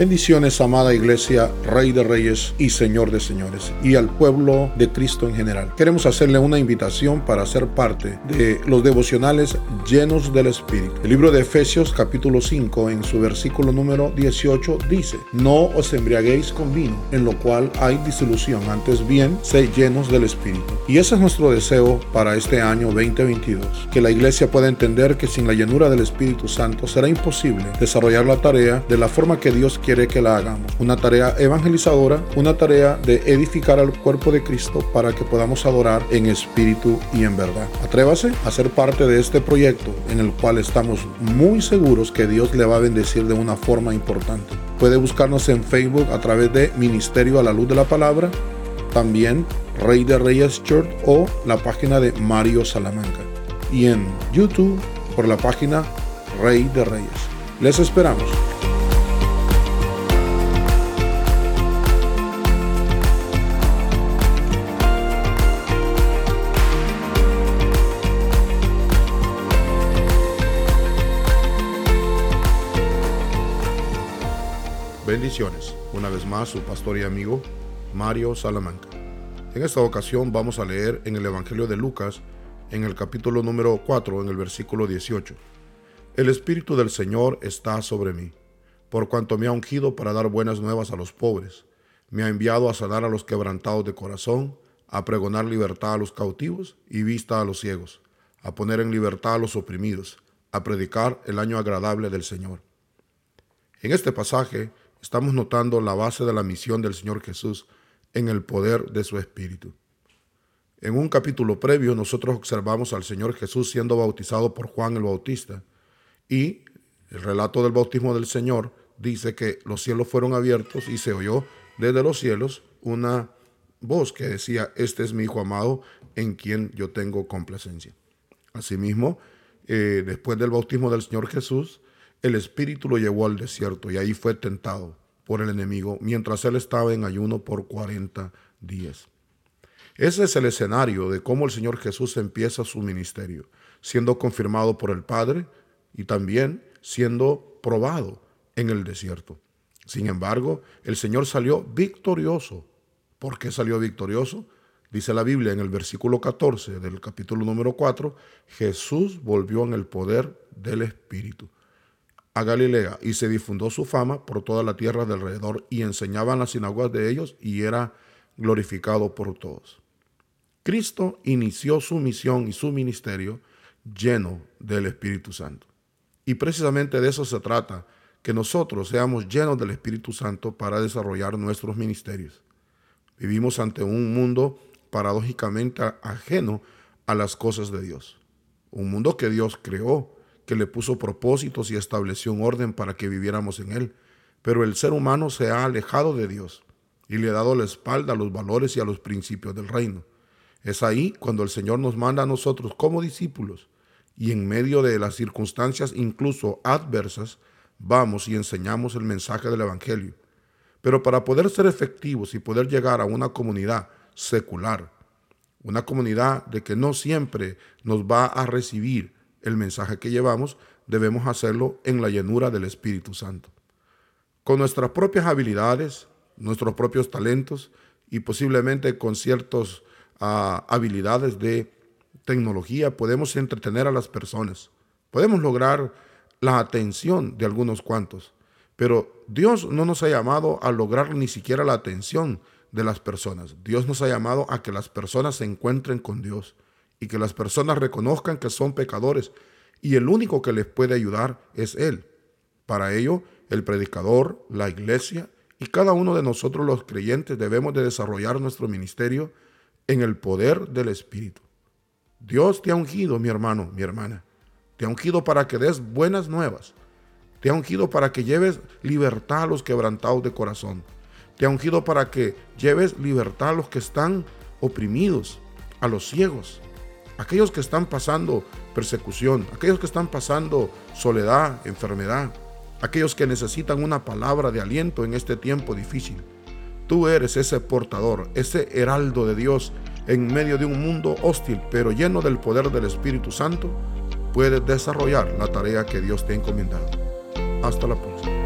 Bendiciones, amada iglesia, Rey de Reyes y Señor de Señores, y al pueblo de Cristo en general. Queremos hacerle una invitación para ser parte de los devocionales llenos del Espíritu. El libro de Efesios capítulo 5 en su versículo número 18 dice, no os embriaguéis con vino, en lo cual hay disolución, antes bien, sé llenos del Espíritu. Y ese es nuestro deseo para este año 2022, que la iglesia pueda entender que sin la llenura del Espíritu Santo será imposible desarrollar la tarea de la forma que Dios quiere quiere que la hagamos. Una tarea evangelizadora, una tarea de edificar al cuerpo de Cristo para que podamos adorar en espíritu y en verdad. Atrévase a ser parte de este proyecto en el cual estamos muy seguros que Dios le va a bendecir de una forma importante. Puede buscarnos en Facebook a través de Ministerio a la Luz de la Palabra, también Rey de Reyes Church o la página de Mario Salamanca. Y en YouTube por la página Rey de Reyes. Les esperamos. Bendiciones. Una vez más, su pastor y amigo Mario Salamanca. En esta ocasión vamos a leer en el Evangelio de Lucas, en el capítulo número 4, en el versículo 18. El Espíritu del Señor está sobre mí, por cuanto me ha ungido para dar buenas nuevas a los pobres. Me ha enviado a sanar a los quebrantados de corazón, a pregonar libertad a los cautivos y vista a los ciegos, a poner en libertad a los oprimidos, a predicar el año agradable del Señor. En este pasaje, estamos notando la base de la misión del Señor Jesús en el poder de su Espíritu. En un capítulo previo nosotros observamos al Señor Jesús siendo bautizado por Juan el Bautista y el relato del bautismo del Señor dice que los cielos fueron abiertos y se oyó desde los cielos una voz que decía, este es mi Hijo amado en quien yo tengo complacencia. Asimismo, eh, después del bautismo del Señor Jesús, el Espíritu lo llevó al desierto y ahí fue tentado por el enemigo mientras él estaba en ayuno por 40 días. Ese es el escenario de cómo el Señor Jesús empieza su ministerio, siendo confirmado por el Padre y también siendo probado en el desierto. Sin embargo, el Señor salió victorioso. ¿Por qué salió victorioso? Dice la Biblia en el versículo 14 del capítulo número 4, Jesús volvió en el poder del Espíritu a Galilea y se difundió su fama por toda la tierra de alrededor y enseñaba en las sinagogas de ellos y era glorificado por todos. Cristo inició su misión y su ministerio lleno del Espíritu Santo. Y precisamente de eso se trata, que nosotros seamos llenos del Espíritu Santo para desarrollar nuestros ministerios. Vivimos ante un mundo paradójicamente ajeno a las cosas de Dios. Un mundo que Dios creó, que le puso propósitos y estableció un orden para que viviéramos en él. Pero el ser humano se ha alejado de Dios y le ha dado la espalda a los valores y a los principios del reino. Es ahí cuando el Señor nos manda a nosotros como discípulos y en medio de las circunstancias incluso adversas, vamos y enseñamos el mensaje del Evangelio. Pero para poder ser efectivos y poder llegar a una comunidad secular, una comunidad de que no siempre nos va a recibir el mensaje que llevamos, debemos hacerlo en la llenura del Espíritu Santo. Con nuestras propias habilidades, nuestros propios talentos y posiblemente con ciertas ah, habilidades de tecnología podemos entretener a las personas. Podemos lograr la atención de algunos cuantos. Pero Dios no nos ha llamado a lograr ni siquiera la atención de las personas. Dios nos ha llamado a que las personas se encuentren con Dios y que las personas reconozcan que son pecadores y el único que les puede ayudar es Él. Para ello, el predicador, la iglesia y cada uno de nosotros los creyentes debemos de desarrollar nuestro ministerio en el poder del Espíritu. Dios te ha ungido, mi hermano, mi hermana. Te ha ungido para que des buenas nuevas. Te ha ungido para que lleves libertad a los quebrantados de corazón. Te ha ungido para que lleves libertad a los que están oprimidos, a los ciegos, aquellos que están pasando persecución, aquellos que están pasando soledad, enfermedad, aquellos que necesitan una palabra de aliento en este tiempo difícil. Tú eres ese portador, ese heraldo de Dios en medio de un mundo hostil, pero lleno del poder del Espíritu Santo, puedes desarrollar la tarea que Dios te ha encomendado. Hasta la próxima.